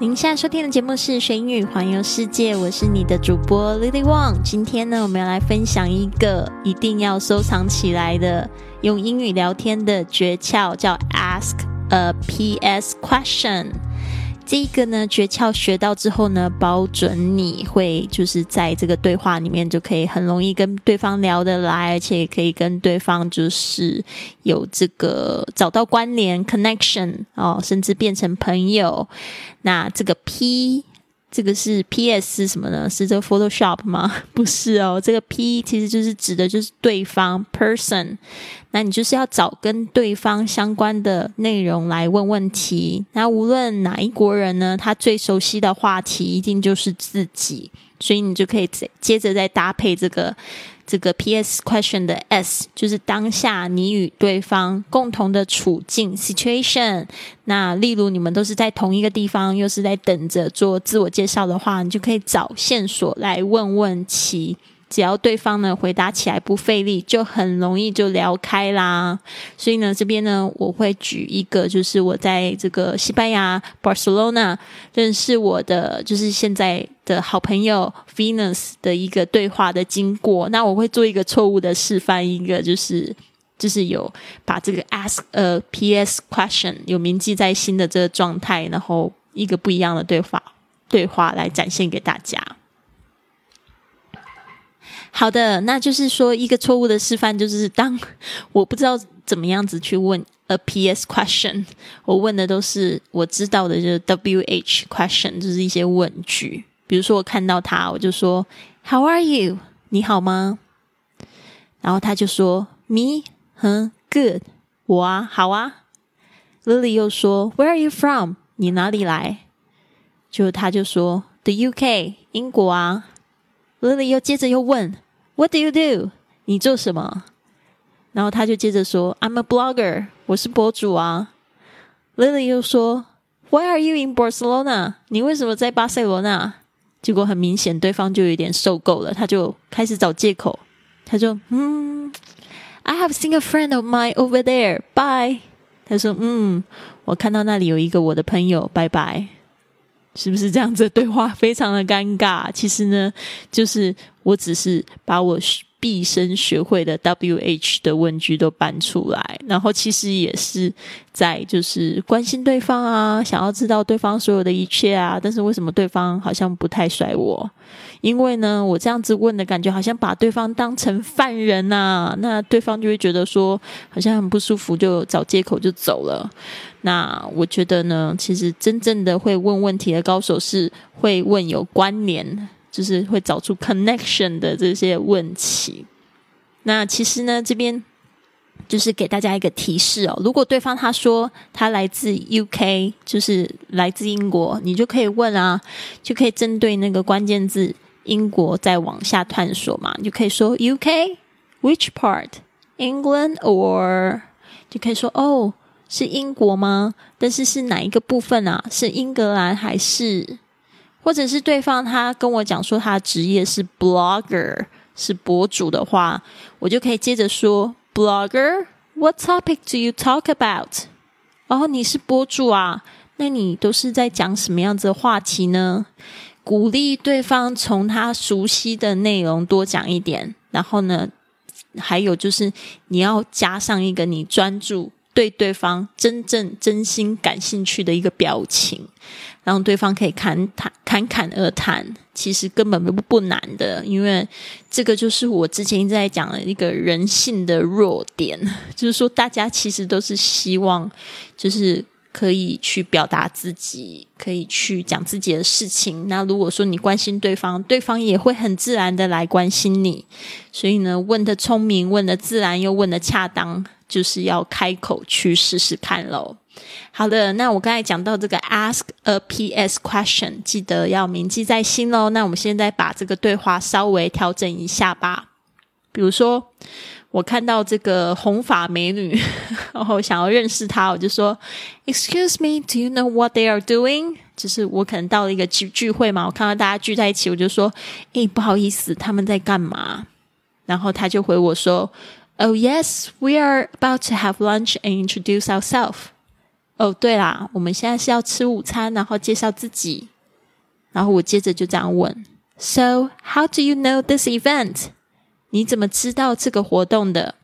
您现在收听的节目是《学英语环游世界》，我是你的主播 Lily Wang。今天呢，我们要来分享一个一定要收藏起来的用英语聊天的诀窍，叫 Ask a PS Question。这个呢诀窍学到之后呢，保准你会就是在这个对话里面就可以很容易跟对方聊得来，而且也可以跟对方就是有这个找到关联 connection 哦，甚至变成朋友。那这个 P。这个是 P.S. 什么呢？是这个 Photoshop 吗？不是哦，这个 P 其实就是指的就是对方 person。那你就是要找跟对方相关的内容来问问题。那无论哪一国人呢，他最熟悉的话题一定就是自己，所以你就可以接着再搭配这个。这个 P.S. question 的 S 就是当下你与对方共同的处境 situation。那例如你们都是在同一个地方，又是在等着做自我介绍的话，你就可以找线索来问问题。只要对方呢回答起来不费力，就很容易就聊开啦。所以呢，这边呢我会举一个，就是我在这个西班牙 Barcelona 认识我的，就是现在的好朋友 Venus 的一个对话的经过。那我会做一个错误的示范，一个就是就是有把这个 ask a PS question 有铭记在心的这个状态，然后一个不一样的对话对话来展现给大家。好的，那就是说一个错误的示范，就是当我不知道怎么样子去问 a PS question，我问的都是我知道的，就是 WH question，就是一些问句。比如说我看到他，我就说 How are you？你好吗？然后他就说 Me，哼，Good，我啊，好啊。Lily 又说 Where are you from？你哪里来？就他就说 The UK，英国啊。Lily 又接着又问，What do you do？你做什么？然后他就接着说，I'm a blogger，我是博主啊。Lily 又说，Why are you in Barcelona？你为什么在巴塞罗那？结果很明显，对方就有点受够了，他就开始找借口。他就嗯，I have seen a friend of mine over there. Bye。他说嗯，我看到那里有一个我的朋友，拜拜。是不是这样子对话非常的尴尬？其实呢，就是我只是把我毕生学会的 W H 的问句都搬出来，然后其实也是在就是关心对方啊，想要知道对方所有的一切啊。但是为什么对方好像不太甩我？因为呢，我这样子问的感觉好像把对方当成犯人呐，那对方就会觉得说好像很不舒服，就找借口就走了。那我觉得呢，其实真正的会问问题的高手是会问有关联，就是会找出 connection 的这些问题。那其实呢，这边就是给大家一个提示哦，如果对方他说他来自 UK，就是来自英国，你就可以问啊，就可以针对那个关键字英国再往下探索嘛，你就可以说 UK which part England or 就可以说哦。是英国吗？但是是哪一个部分啊？是英格兰还是，或者是对方他跟我讲说他的职业是 blogger，是博主的话，我就可以接着说 blogger，what topic do you talk about？然后你是博主啊，那你都是在讲什么样子的话题呢？鼓励对方从他熟悉的内容多讲一点，然后呢，还有就是你要加上一个你专注。对对方真正真心感兴趣的一个表情，让对方可以侃谈侃侃而谈，其实根本不不难的，因为这个就是我之前一直在讲的一个人性的弱点，就是说大家其实都是希望，就是可以去表达自己，可以去讲自己的事情。那如果说你关心对方，对方也会很自然的来关心你。所以呢，问的聪明，问的自然，又问的恰当。就是要开口去试试看喽。好的，那我刚才讲到这个 ask a PS question，记得要铭记在心喽。那我们现在把这个对话稍微调整一下吧。比如说，我看到这个红发美女，然后想要认识她，我就说：“Excuse me, do you know what they are doing？” 就是我可能到了一个聚聚会嘛，我看到大家聚在一起，我就说：“诶，不好意思，他们在干嘛？”然后他就回我说。Oh yes, we are about to have lunch and introduce ourselves. 哦，对啦，我们现在是要吃午餐，然后介绍自己。然后我接着就这样问：So how do you know this event？你怎么知道这个活动的？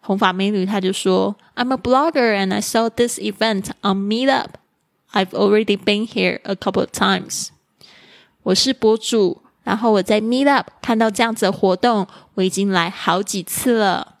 红发美女她就说：“I'm a blogger and I saw this event on Meetup. I've already been here a couple of times.” 我是博主， 然后我在 Meetup 看到这样子的活动，我已经来好几次了。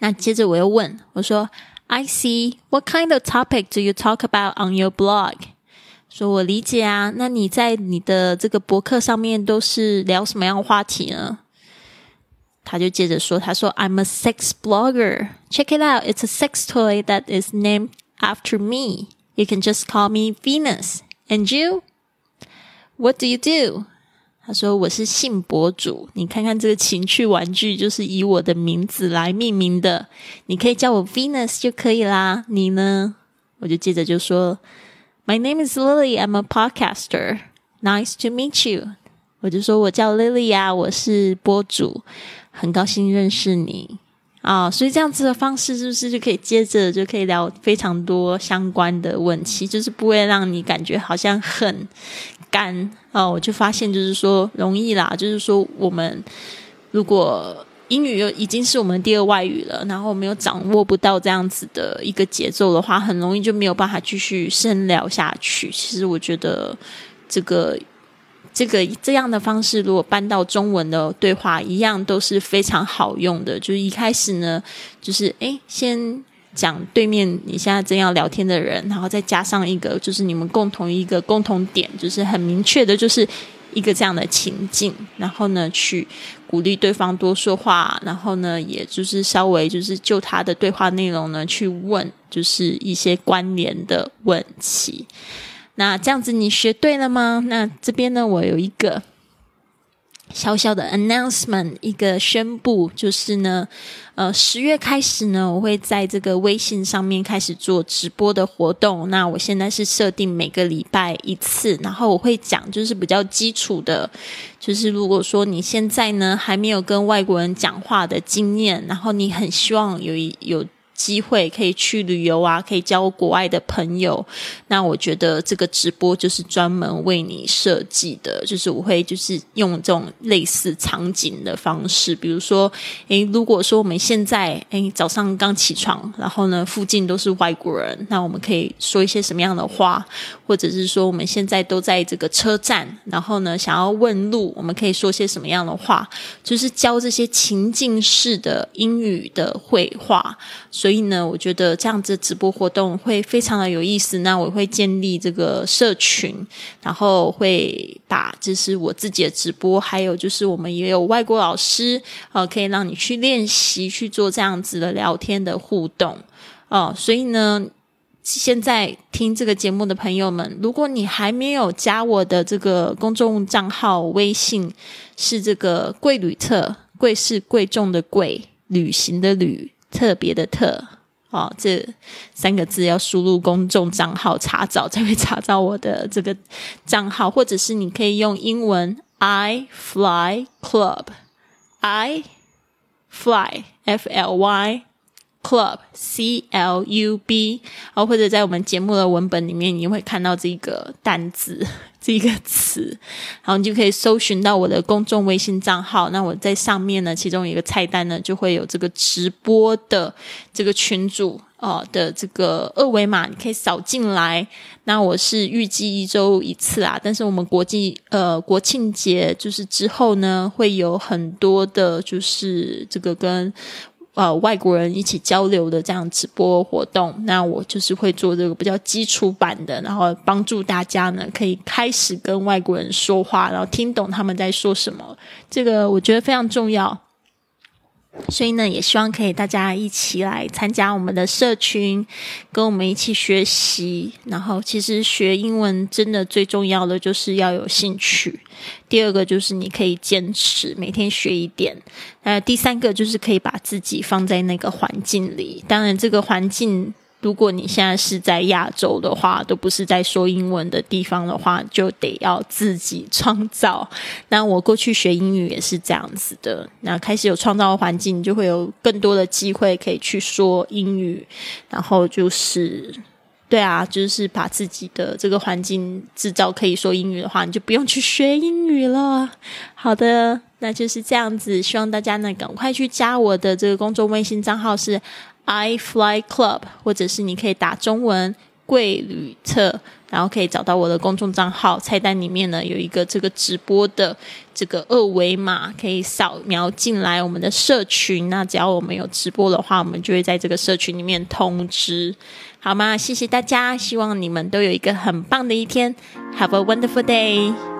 那接着我又问我说：“I see. What kind of topic do you talk about on your blog？” 说我理解啊，那你在你的这个博客上面都是聊什么样的话题呢？他就接着说：“他说 I'm a sex blogger. Check it out. It's a sex toy that is named after me. You can just call me Venus. And you? What do you do?” 他说：“我是性博主。你看看这个情趣玩具，就是以我的名字来命名的。你可以叫我 Venus 就可以啦。你呢？”我就接着就说。My name is Lily. I'm a podcaster. Nice to meet you. 我就说我叫 Lily 呀，我是播主，很高兴认识你啊。所以这样子的方式是不是就可以接着就可以聊非常多相关的问题，就是不会让你感觉好像很干啊。我就发现就是说容易啦，就是说我们如果。英语又已经是我们第二外语了，然后我们又掌握不到这样子的一个节奏的话，很容易就没有办法继续深聊下去。其实我觉得这个这个这样的方式，如果搬到中文的对话，一样都是非常好用的。就是一开始呢，就是诶，先讲对面你现在正要聊天的人，然后再加上一个就是你们共同一个共同点，就是很明确的，就是。一个这样的情境，然后呢，去鼓励对方多说话，然后呢，也就是稍微就是就他的对话内容呢去问，就是一些关联的问题。那这样子你学对了吗？那这边呢，我有一个。小小的 announcement，一个宣布，就是呢，呃，十月开始呢，我会在这个微信上面开始做直播的活动。那我现在是设定每个礼拜一次，然后我会讲就是比较基础的，就是如果说你现在呢还没有跟外国人讲话的经验，然后你很希望有一有。机会可以去旅游啊，可以交国外的朋友。那我觉得这个直播就是专门为你设计的，就是我会就是用这种类似场景的方式，比如说，诶，如果说我们现在诶早上刚起床，然后呢附近都是外国人，那我们可以说一些什么样的话？或者是说我们现在都在这个车站，然后呢想要问路，我们可以说些什么样的话？就是教这些情境式的英语的绘画。所所以呢，我觉得这样子直播活动会非常的有意思。那我会建立这个社群，然后会把就是我自己的直播，还有就是我们也有外国老师，呃，可以让你去练习去做这样子的聊天的互动。哦，所以呢，现在听这个节目的朋友们，如果你还没有加我的这个公众账号微信，是这个贵旅特，贵是贵重的贵，旅行的旅。特别的特哦，这三个字要输入公众账号查找才会查找我的这个账号，或者是你可以用英文 I fly club，I fly F L Y club C L U B，然后或者在我们节目的文本里面，你会看到这个单字。这个词，然后你就可以搜寻到我的公众微信账号。那我在上面呢，其中一个菜单呢，就会有这个直播的这个群主哦的这个二维码，你可以扫进来。那我是预计一周一次啊，但是我们国际呃国庆节就是之后呢，会有很多的，就是这个跟。呃，外国人一起交流的这样直播活动，那我就是会做这个比较基础版的，然后帮助大家呢可以开始跟外国人说话，然后听懂他们在说什么，这个我觉得非常重要。所以呢，也希望可以大家一起来参加我们的社群，跟我们一起学习。然后，其实学英文真的最重要的就是要有兴趣。第二个就是你可以坚持每天学一点。呃，第三个就是可以把自己放在那个环境里。当然，这个环境如果你现在是在亚洲的话，都不是在说英文的地方的话，就得要自己创造。那我过去学英语也是这样子的。那开始有创造环境，就会有更多的机会可以去说英语。然后就是，对啊，就是把自己的这个环境制造可以说英语的话，你就不用去学英语了。好的，那就是这样子。希望大家呢赶快去加我的这个公众微信账号是。I Fly Club，或者是你可以打中文“贵旅特”，然后可以找到我的公众账号。菜单里面呢有一个这个直播的这个二维码，可以扫描进来我们的社群。那只要我们有直播的话，我们就会在这个社群里面通知，好吗？谢谢大家，希望你们都有一个很棒的一天。Have a wonderful day。